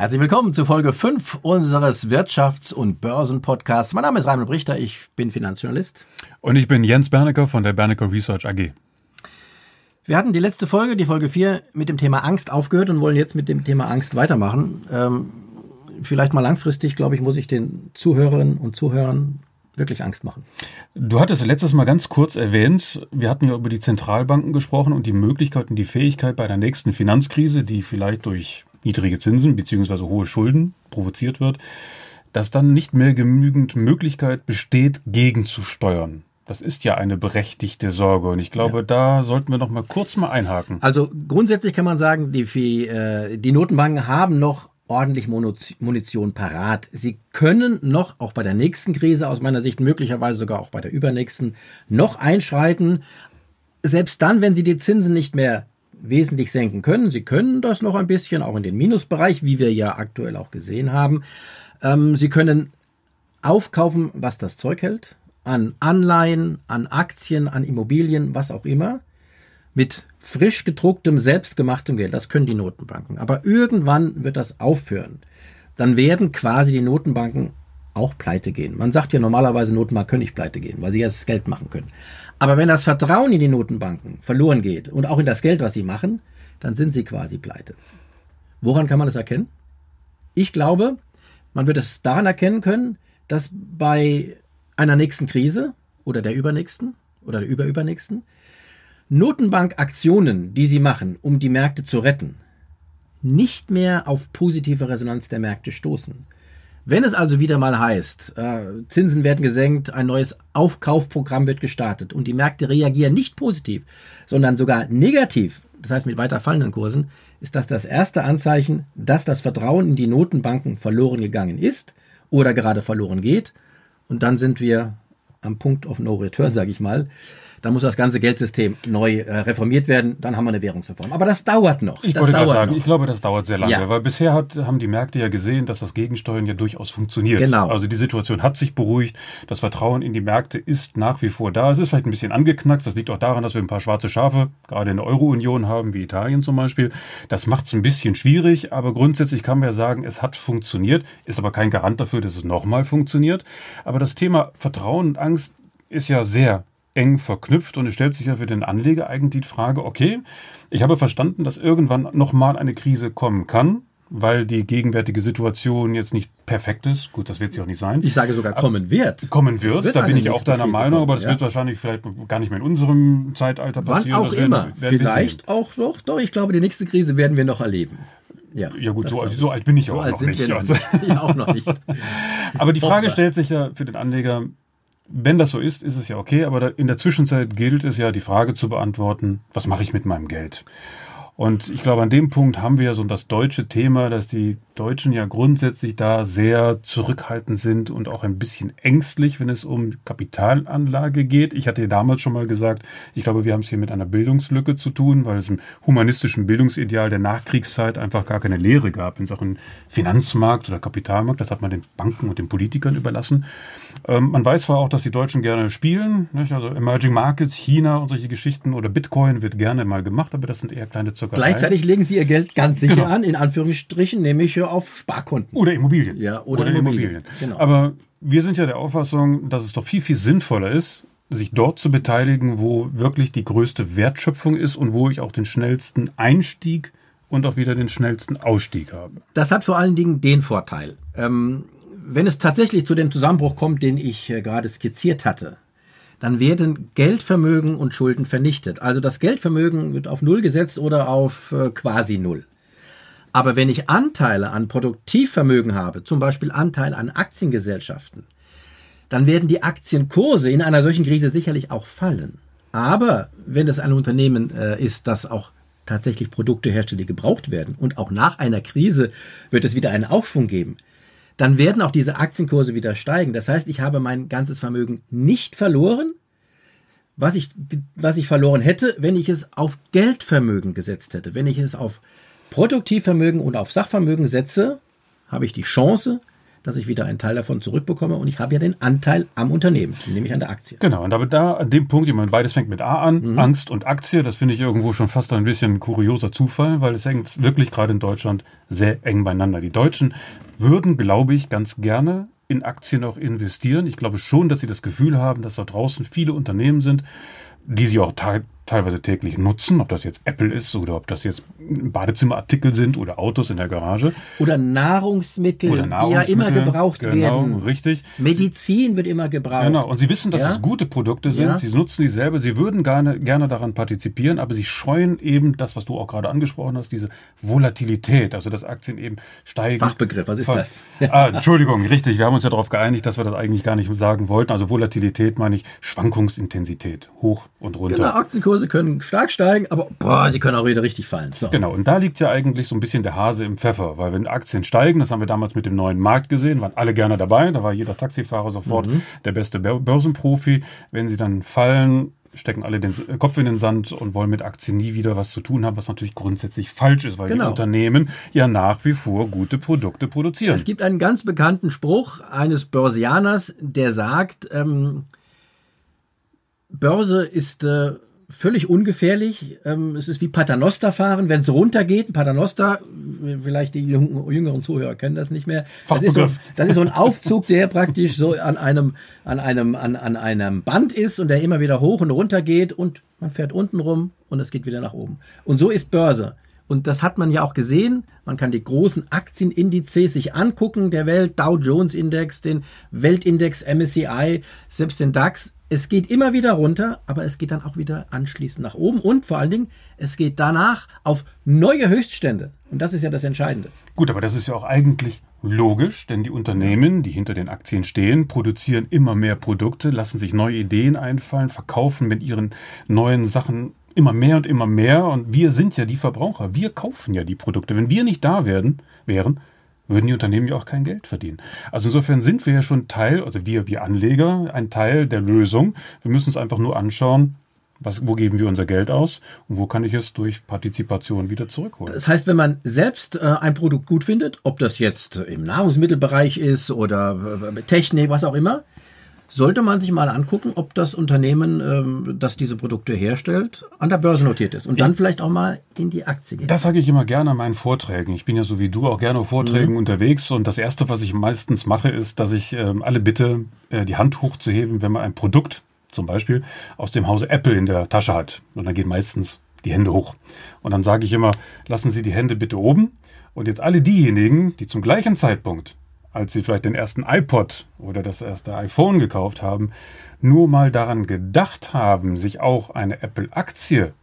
Herzlich willkommen zu Folge 5 unseres Wirtschafts- und Börsenpodcasts. Mein Name ist Raimund Richter, ich bin Finanzjournalist. Und ich bin Jens Bernecker von der Bernecker Research AG. Wir hatten die letzte Folge, die Folge 4, mit dem Thema Angst aufgehört und wollen jetzt mit dem Thema Angst weitermachen. Ähm, vielleicht mal langfristig, glaube ich, muss ich den Zuhörerinnen und Zuhörern wirklich Angst machen. Du hattest letztes Mal ganz kurz erwähnt, wir hatten ja über die Zentralbanken gesprochen und die Möglichkeit und die Fähigkeit bei der nächsten Finanzkrise, die vielleicht durch niedrige Zinsen bzw. hohe Schulden provoziert wird, dass dann nicht mehr genügend Möglichkeit besteht, gegenzusteuern. Das ist ja eine berechtigte Sorge und ich glaube, ja. da sollten wir noch mal kurz mal einhaken. Also grundsätzlich kann man sagen, die, äh, die Notenbanken haben noch ordentlich Munition parat. Sie können noch, auch bei der nächsten Krise aus meiner Sicht, möglicherweise sogar auch bei der übernächsten, noch einschreiten. Selbst dann, wenn sie die Zinsen nicht mehr wesentlich senken können. Sie können das noch ein bisschen, auch in den Minusbereich, wie wir ja aktuell auch gesehen haben. Ähm, Sie können aufkaufen, was das Zeug hält, an Anleihen, an Aktien, an Immobilien, was auch immer, mit frisch gedrucktem, selbstgemachtem Geld. Das können die Notenbanken. Aber irgendwann wird das aufhören. Dann werden quasi die Notenbanken auch pleite gehen. Man sagt ja normalerweise, Notenbanken können nicht pleite gehen, weil sie jetzt Geld machen können. Aber wenn das Vertrauen in die Notenbanken verloren geht und auch in das Geld, was sie machen, dann sind sie quasi pleite. Woran kann man das erkennen? Ich glaube, man wird es daran erkennen können, dass bei einer nächsten Krise oder der übernächsten oder der überübernächsten Notenbankaktionen, die sie machen, um die Märkte zu retten, nicht mehr auf positive Resonanz der Märkte stoßen. Wenn es also wieder mal heißt, äh, Zinsen werden gesenkt, ein neues Aufkaufprogramm wird gestartet und die Märkte reagieren nicht positiv, sondern sogar negativ, das heißt mit weiter fallenden Kursen, ist das das erste Anzeichen, dass das Vertrauen in die Notenbanken verloren gegangen ist oder gerade verloren geht. Und dann sind wir am Punkt of No Return, sage ich mal. Da muss das ganze Geldsystem neu äh, reformiert werden. Dann haben wir eine Währungsreform. Aber das dauert noch. Ich das wollte gerade sagen, noch. ich glaube, das dauert sehr lange. Ja. Weil bisher hat, haben die Märkte ja gesehen, dass das Gegensteuern ja durchaus funktioniert. Genau. Also die Situation hat sich beruhigt. Das Vertrauen in die Märkte ist nach wie vor da. Es ist vielleicht ein bisschen angeknackst. Das liegt auch daran, dass wir ein paar schwarze Schafe gerade in der Euro-Union haben, wie Italien zum Beispiel. Das macht es ein bisschen schwierig. Aber grundsätzlich kann man ja sagen, es hat funktioniert. Ist aber kein Garant dafür, dass es nochmal funktioniert. Aber das Thema Vertrauen und Angst ist ja sehr eng verknüpft und es stellt sich ja für den Anleger eigentlich die Frage, okay, ich habe verstanden, dass irgendwann nochmal eine Krise kommen kann, weil die gegenwärtige Situation jetzt nicht perfekt ist. Gut, das wird sie auch nicht sein. Ich sage sogar kommen wird. Kommen wird, wird da bin ich auch deiner Krise Meinung, kommen, aber das ja. wird wahrscheinlich vielleicht gar nicht mehr in unserem Zeitalter passieren. Wann auch werden, immer. Werden vielleicht auch doch, doch, ich glaube, die nächste Krise werden wir noch erleben. Ja, ja gut, so, so, alt bin ich so auch, noch nicht. Also. ja, auch noch nicht. aber die Frage stellt sich ja für den Anleger, wenn das so ist, ist es ja okay, aber in der Zwischenzeit gilt es ja, die Frage zu beantworten, was mache ich mit meinem Geld? Und ich glaube, an dem Punkt haben wir ja so das deutsche Thema, dass die Deutschen ja grundsätzlich da sehr zurückhaltend sind und auch ein bisschen ängstlich, wenn es um Kapitalanlage geht. Ich hatte ja damals schon mal gesagt, ich glaube, wir haben es hier mit einer Bildungslücke zu tun, weil es im humanistischen Bildungsideal der Nachkriegszeit einfach gar keine Lehre gab in Sachen Finanzmarkt oder Kapitalmarkt. Das hat man den Banken und den Politikern überlassen. Ähm, man weiß zwar auch, dass die Deutschen gerne spielen, nicht? also Emerging Markets, China und solche Geschichten oder Bitcoin wird gerne mal gemacht, aber das sind eher kleine Zucker Zockerei. Gleichzeitig legen sie ihr Geld ganz sicher genau. an, in Anführungsstrichen, nämlich auf Sparkonten. Oder Immobilien. Ja, oder, oder Immobilien. Immobilien. Genau. Aber wir sind ja der Auffassung, dass es doch viel, viel sinnvoller ist, sich dort zu beteiligen, wo wirklich die größte Wertschöpfung ist und wo ich auch den schnellsten Einstieg und auch wieder den schnellsten Ausstieg habe. Das hat vor allen Dingen den Vorteil. Ähm, wenn es tatsächlich zu dem Zusammenbruch kommt, den ich äh, gerade skizziert hatte, dann werden Geldvermögen und Schulden vernichtet. Also das Geldvermögen wird auf Null gesetzt oder auf äh, quasi Null. Aber wenn ich Anteile an Produktivvermögen habe, zum Beispiel Anteil an Aktiengesellschaften, dann werden die Aktienkurse in einer solchen Krise sicherlich auch fallen. Aber wenn es ein Unternehmen äh, ist, das auch tatsächlich Produkte herstellt, die gebraucht werden und auch nach einer Krise wird es wieder einen Aufschwung geben, dann werden auch diese Aktienkurse wieder steigen. Das heißt, ich habe mein ganzes Vermögen nicht verloren, was ich, was ich verloren hätte, wenn ich es auf Geldvermögen gesetzt hätte. Wenn ich es auf Produktivvermögen und auf Sachvermögen setze, habe ich die Chance, dass ich wieder einen Teil davon zurückbekomme und ich habe ja den Anteil am Unternehmen, nämlich an der Aktie. Genau, und aber da an dem Punkt, ich meine, beides fängt mit A an, mhm. Angst und Aktie, das finde ich irgendwo schon fast ein bisschen kurioser Zufall, weil es hängt wirklich gerade in Deutschland sehr eng beieinander. Die Deutschen würden, glaube ich, ganz gerne in Aktien auch investieren. Ich glaube schon, dass sie das Gefühl haben, dass da draußen viele Unternehmen sind, die sie auch teilweise täglich nutzen, ob das jetzt Apple ist oder ob das jetzt Badezimmerartikel sind oder Autos in der Garage. Oder Nahrungsmittel, oder Nahrungsmittel die ja immer gebraucht genau, werden. Genau, richtig. Medizin wird immer gebraucht. Genau, und sie wissen, dass ja? es gute Produkte sind, ja? sie nutzen sie selber, sie würden gerne, gerne daran partizipieren, aber sie scheuen eben das, was du auch gerade angesprochen hast, diese Volatilität, also dass Aktien eben steigen. Fachbegriff, was ist das? ah, Entschuldigung, richtig, wir haben uns ja darauf geeinigt, dass wir das eigentlich gar nicht sagen wollten. Also Volatilität meine ich Schwankungsintensität, hoch und runter. Genau, Aktienkurse Kurse können stark steigen, aber boah, die können auch wieder richtig fallen. So. Genau, und da liegt ja eigentlich so ein bisschen der Hase im Pfeffer, weil wenn Aktien steigen, das haben wir damals mit dem neuen Markt gesehen, waren alle gerne dabei, da war jeder Taxifahrer sofort mhm. der beste Börsenprofi. Wenn sie dann fallen, stecken alle den Kopf in den Sand und wollen mit Aktien nie wieder was zu tun haben, was natürlich grundsätzlich falsch ist, weil genau. die Unternehmen ja nach wie vor gute Produkte produzieren. Es gibt einen ganz bekannten Spruch eines Börsianers, der sagt, ähm, Börse ist äh, völlig ungefährlich. Ähm, es ist wie Paternoster fahren, wenn es runtergeht. Paternoster, vielleicht die jüngeren Zuhörer kennen das nicht mehr. Das ist, so, das ist so ein Aufzug, der praktisch so an einem, an einem, an, an einem Band ist und der immer wieder hoch und runter geht und man fährt unten rum und es geht wieder nach oben. Und so ist Börse. Und das hat man ja auch gesehen. Man kann die großen Aktienindizes sich angucken, der Welt, Dow Jones Index, den Weltindex MSCI, selbst den DAX. Es geht immer wieder runter, aber es geht dann auch wieder anschließend nach oben und vor allen Dingen, es geht danach auf neue Höchststände. Und das ist ja das Entscheidende. Gut, aber das ist ja auch eigentlich logisch, denn die Unternehmen, die hinter den Aktien stehen, produzieren immer mehr Produkte, lassen sich neue Ideen einfallen, verkaufen mit ihren neuen Sachen immer mehr und immer mehr. Und wir sind ja die Verbraucher. Wir kaufen ja die Produkte. Wenn wir nicht da werden, wären, würden die Unternehmen ja auch kein Geld verdienen. Also insofern sind wir ja schon Teil, also wir, wir Anleger, ein Teil der Lösung. Wir müssen uns einfach nur anschauen, was, wo geben wir unser Geld aus und wo kann ich es durch Partizipation wieder zurückholen? Das heißt, wenn man selbst äh, ein Produkt gut findet, ob das jetzt im Nahrungsmittelbereich ist oder äh, Technik, was auch immer, sollte man sich mal angucken, ob das Unternehmen, ähm, das diese Produkte herstellt, an der Börse notiert ist und dann vielleicht auch mal in die Aktie geht. Das sage ich immer gerne an meinen Vorträgen. Ich bin ja so wie du auch gerne auf Vorträgen mhm. unterwegs und das Erste, was ich meistens mache, ist, dass ich ähm, alle bitte, äh, die Hand hochzuheben, wenn man ein Produkt zum Beispiel aus dem Hause Apple in der Tasche hat. Und dann gehen meistens die Hände hoch. Und dann sage ich immer, lassen Sie die Hände bitte oben. Und jetzt alle diejenigen, die zum gleichen Zeitpunkt als sie vielleicht den ersten iPod oder das erste iPhone gekauft haben, nur mal daran gedacht haben, sich auch eine Apple-Aktie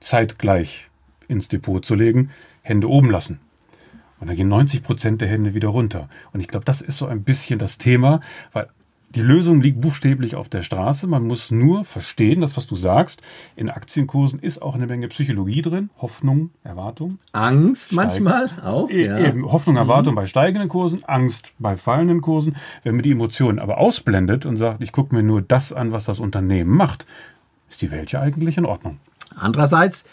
zeitgleich ins Depot zu legen, Hände oben lassen. Und dann gehen 90 Prozent der Hände wieder runter. Und ich glaube, das ist so ein bisschen das Thema, weil die Lösung liegt buchstäblich auf der Straße. Man muss nur verstehen, das, was du sagst. In Aktienkursen ist auch eine Menge Psychologie drin. Hoffnung, Erwartung. Angst Steigen. manchmal auch. E ja. Eben, Hoffnung, Erwartung mhm. bei steigenden Kursen, Angst bei fallenden Kursen. Wenn man die Emotionen aber ausblendet und sagt, ich gucke mir nur das an, was das Unternehmen macht, ist die Welt ja eigentlich in Ordnung. Andererseits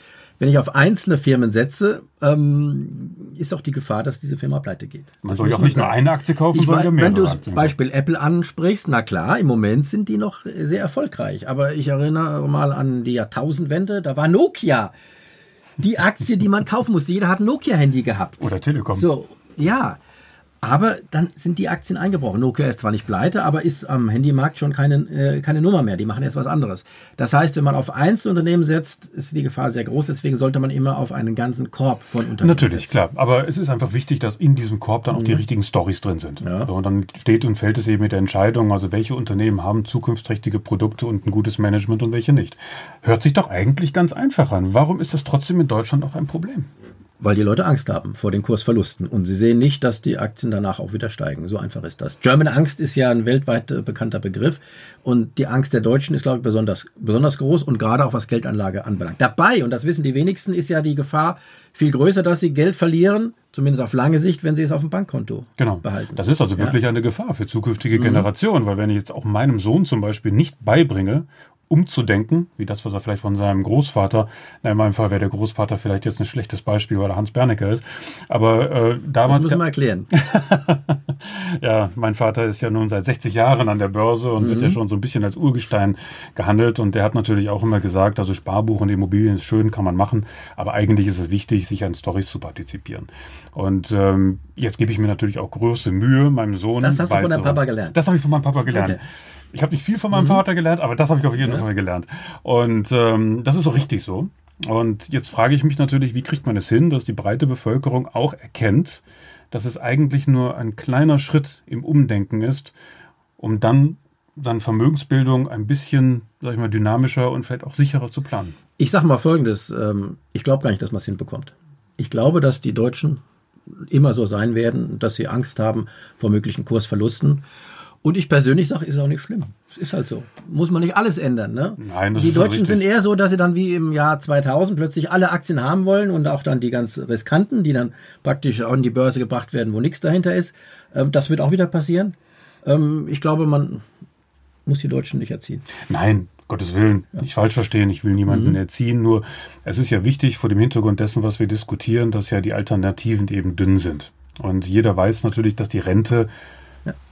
wenn ich auf einzelne Firmen setze, ähm, ist auch die Gefahr, dass diese Firma pleite geht. Man das soll ja auch nicht nur eine Aktie kaufen, sondern mehrere Wenn du das Beispiel Apple ansprichst, na klar, im Moment sind die noch sehr erfolgreich. Aber ich erinnere mal an die Jahrtausendwende, da war Nokia die Aktie, die man kaufen musste. Jeder hat ein Nokia-Handy gehabt. Oder Telekom. So, ja. Aber dann sind die Aktien eingebrochen. Nokia ist zwar nicht pleite, aber ist am Handymarkt schon keine, äh, keine Nummer mehr. Die machen jetzt was anderes. Das heißt, wenn man auf Einzelunternehmen setzt, ist die Gefahr sehr groß. Deswegen sollte man immer auf einen ganzen Korb von Unternehmen Natürlich, setzen. klar. Aber es ist einfach wichtig, dass in diesem Korb dann auch mhm. die richtigen Stories drin sind. Ja. So, und dann steht und fällt es eben mit der Entscheidung, also welche Unternehmen haben zukunftsträchtige Produkte und ein gutes Management und welche nicht. Hört sich doch eigentlich ganz einfach an. Warum ist das trotzdem in Deutschland auch ein Problem? Weil die Leute Angst haben vor den Kursverlusten und sie sehen nicht, dass die Aktien danach auch wieder steigen. So einfach ist das. German Angst ist ja ein weltweit äh, bekannter Begriff und die Angst der Deutschen ist, glaube ich, besonders, besonders groß und gerade auch was Geldanlage anbelangt. Dabei, und das wissen die wenigsten, ist ja die Gefahr viel größer, dass sie Geld verlieren, zumindest auf lange Sicht, wenn sie es auf dem Bankkonto genau. behalten. Das ist also wirklich ja. eine Gefahr für zukünftige mhm. Generationen, weil wenn ich jetzt auch meinem Sohn zum Beispiel nicht beibringe, umzudenken, wie das, was er vielleicht von seinem Großvater, na, in meinem Fall wäre der Großvater vielleicht jetzt ein schlechtes Beispiel, weil er Hans Bernecker ist, aber äh, damals... Das müssen wir erklären. ja, mein Vater ist ja nun seit 60 Jahren an der Börse und mhm. wird ja schon so ein bisschen als Urgestein gehandelt. Und der hat natürlich auch immer gesagt, also Sparbuch und Immobilien ist schön, kann man machen. Aber eigentlich ist es wichtig, sich an Stories zu partizipieren. Und ähm, jetzt gebe ich mir natürlich auch größte Mühe, meinem Sohn. Das hast du von deinem Papa gelernt. Das habe ich von meinem Papa gelernt. Okay. Ich habe nicht viel von meinem mhm. Vater gelernt, aber das habe ich auf jeden ja. Fall gelernt. Und ähm, das ist auch richtig so. Und jetzt frage ich mich natürlich, wie kriegt man es hin, dass die breite Bevölkerung auch erkennt, dass es eigentlich nur ein kleiner Schritt im Umdenken ist, um dann dann Vermögensbildung ein bisschen, sag ich mal, dynamischer und vielleicht auch sicherer zu planen. Ich sage mal Folgendes: ähm, Ich glaube gar nicht, dass man es hinbekommt. Ich glaube, dass die Deutschen immer so sein werden, dass sie Angst haben vor möglichen Kursverlusten und ich persönlich sage, ist auch nicht schlimm. Ist halt so. Muss man nicht alles ändern. Ne? Nein, das die Deutschen sind eher so, dass sie dann wie im Jahr 2000 plötzlich alle Aktien haben wollen und auch dann die ganz riskanten, die dann praktisch an die Börse gebracht werden, wo nichts dahinter ist. Ähm, das wird auch wieder passieren. Ähm, ich glaube, man muss die Deutschen nicht erziehen. Nein, Gottes Willen, ja. nicht falsch verstehen, ich will niemanden mhm. erziehen, nur es ist ja wichtig vor dem Hintergrund dessen, was wir diskutieren, dass ja die Alternativen eben dünn sind. Und jeder weiß natürlich, dass die Rente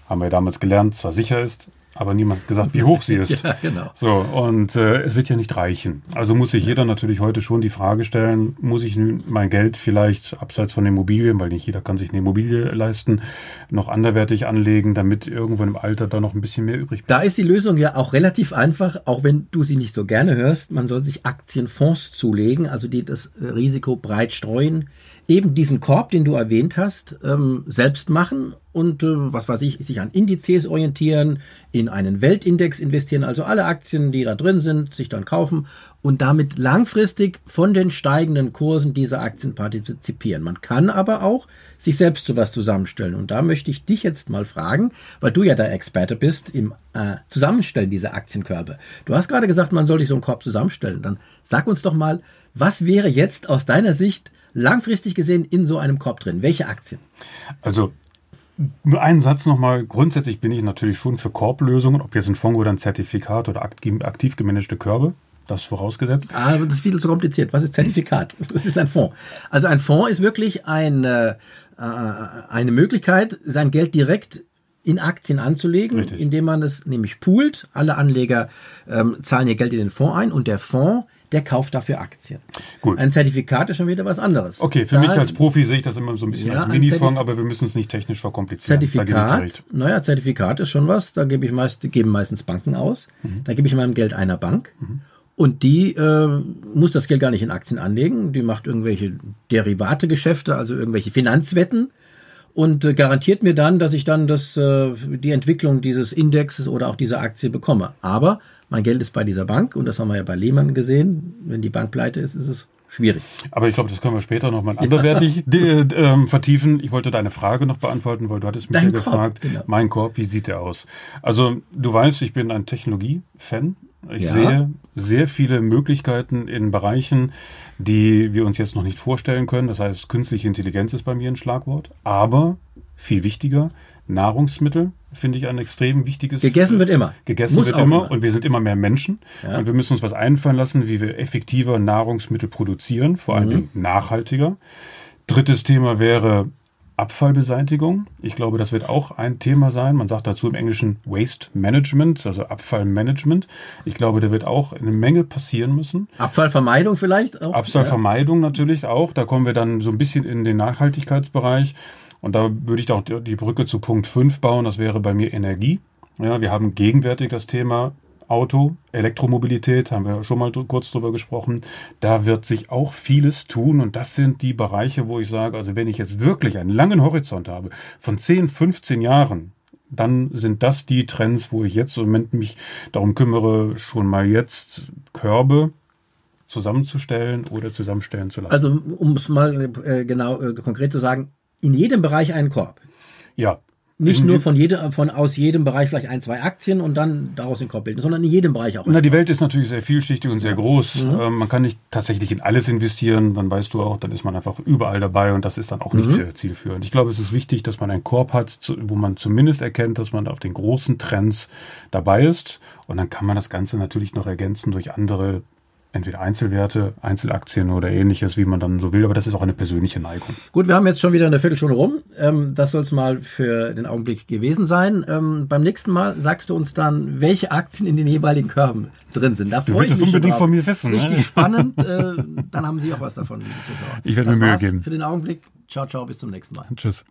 haben wir damals gelernt, zwar sicher ist, aber niemand hat gesagt, wie hoch sie ist. ja, genau. So, und äh, es wird ja nicht reichen. Also muss sich jeder natürlich heute schon die Frage stellen, muss ich mein Geld vielleicht abseits von Immobilien, weil nicht jeder kann sich eine Immobilie leisten, noch anderwertig anlegen, damit irgendwo im Alter da noch ein bisschen mehr übrig bleibt. Da ist die Lösung ja auch relativ einfach, auch wenn du sie nicht so gerne hörst. Man soll sich Aktienfonds zulegen, also die das Risiko breit streuen eben diesen Korb, den du erwähnt hast, ähm, selbst machen und äh, was weiß ich, sich an Indizes orientieren, in einen Weltindex investieren, also alle Aktien, die da drin sind, sich dann kaufen und damit langfristig von den steigenden Kursen dieser Aktien partizipieren. Man kann aber auch sich selbst zu was zusammenstellen. Und da möchte ich dich jetzt mal fragen, weil du ja der Experte bist im äh, Zusammenstellen dieser Aktienkörbe. Du hast gerade gesagt, man soll sich so einen Korb zusammenstellen. Dann sag uns doch mal, was wäre jetzt aus deiner Sicht langfristig gesehen in so einem Korb drin? Welche Aktien? Also nur einen Satz nochmal. Grundsätzlich bin ich natürlich schon für Korblösungen, ob jetzt ein Fonds oder ein Zertifikat oder aktiv gemanagte Körbe. Das vorausgesetzt. Ah, das ist viel zu kompliziert. Was ist Zertifikat? Was ist ein Fonds? Also ein Fonds ist wirklich eine, äh, eine Möglichkeit, sein Geld direkt in Aktien anzulegen, Richtig. indem man es nämlich poolt. Alle Anleger ähm, zahlen ihr Geld in den Fonds ein und der Fonds der kauft dafür Aktien. Gut. Ein Zertifikat ist schon wieder was anderes. Okay, für da, mich als Profi sehe ich das immer so ein bisschen ja, als Minifonds, aber wir müssen es nicht technisch verkomplizieren. Zertifikat, naja, Zertifikat ist schon was, da gebe ich meist, geben meistens Banken aus. Mhm. Da gebe ich meinem Geld einer Bank. Mhm. Und die äh, muss das Geld gar nicht in Aktien anlegen. Die macht irgendwelche Derivate-Geschäfte, also irgendwelche Finanzwetten und äh, garantiert mir dann, dass ich dann das, äh, die Entwicklung dieses Indexes oder auch dieser Aktie bekomme. Aber mein Geld ist bei dieser Bank und das haben wir ja bei Lehman gesehen. Wenn die Bank pleite ist, ist es schwierig. Aber ich glaube, das können wir später nochmal anderwertig ja. äh, vertiefen. Ich wollte deine Frage noch beantworten, weil du hattest mich Dein ja Korb, gefragt, genau. mein Korb, wie sieht der aus? Also du weißt, ich bin ein Technologie-Fan. Ich ja. sehe sehr viele Möglichkeiten in Bereichen, die wir uns jetzt noch nicht vorstellen können. Das heißt, künstliche Intelligenz ist bei mir ein Schlagwort. Aber viel wichtiger, Nahrungsmittel finde ich ein extrem wichtiges. Gegessen wird immer. Gegessen Muss wird immer, immer und wir sind immer mehr Menschen ja. und wir müssen uns was einfallen lassen, wie wir effektiver Nahrungsmittel produzieren, vor allem mhm. nachhaltiger. Drittes Thema wäre Abfallbeseitigung. Ich glaube, das wird auch ein Thema sein. Man sagt dazu im Englischen Waste Management, also Abfallmanagement. Ich glaube, da wird auch eine Menge passieren müssen. Abfallvermeidung vielleicht auch? Abfallvermeidung ja. natürlich auch. Da kommen wir dann so ein bisschen in den Nachhaltigkeitsbereich. Und da würde ich auch die Brücke zu Punkt 5 bauen, das wäre bei mir Energie. Ja, wir haben gegenwärtig das Thema Auto, Elektromobilität, haben wir schon mal kurz drüber gesprochen. Da wird sich auch vieles tun und das sind die Bereiche, wo ich sage, also wenn ich jetzt wirklich einen langen Horizont habe von 10, 15 Jahren, dann sind das die Trends, wo ich jetzt im Moment mich darum kümmere, schon mal jetzt Körbe zusammenzustellen oder zusammenstellen zu lassen. Also um es mal äh, genau äh, konkret zu sagen, in jedem Bereich einen Korb. Ja. Nicht nur von, jede, von aus jedem Bereich vielleicht ein, zwei Aktien und dann daraus den Korb bilden, sondern in jedem Bereich auch. Na, die Welt ist natürlich sehr vielschichtig und sehr groß. Mhm. Ähm, man kann nicht tatsächlich in alles investieren, dann weißt du auch, dann ist man einfach überall dabei und das ist dann auch nicht mhm. sehr zielführend. Ich glaube, es ist wichtig, dass man einen Korb hat, wo man zumindest erkennt, dass man auf den großen Trends dabei ist und dann kann man das Ganze natürlich noch ergänzen durch andere entweder Einzelwerte, Einzelaktien oder ähnliches, wie man dann so will, aber das ist auch eine persönliche Neigung. Gut, wir haben jetzt schon wieder eine Viertelstunde rum. Ähm, das soll es mal für den Augenblick gewesen sein. Ähm, beim nächsten Mal sagst du uns dann, welche Aktien in den jeweiligen Körben drin sind. Da du willst es unbedingt von mir wissen. Das ist richtig ne? spannend. Äh, dann haben Sie auch was davon, liebe Zuschauer. Ich werde mir Mühe geben. Für den Augenblick. Ciao, ciao, bis zum nächsten Mal. Tschüss.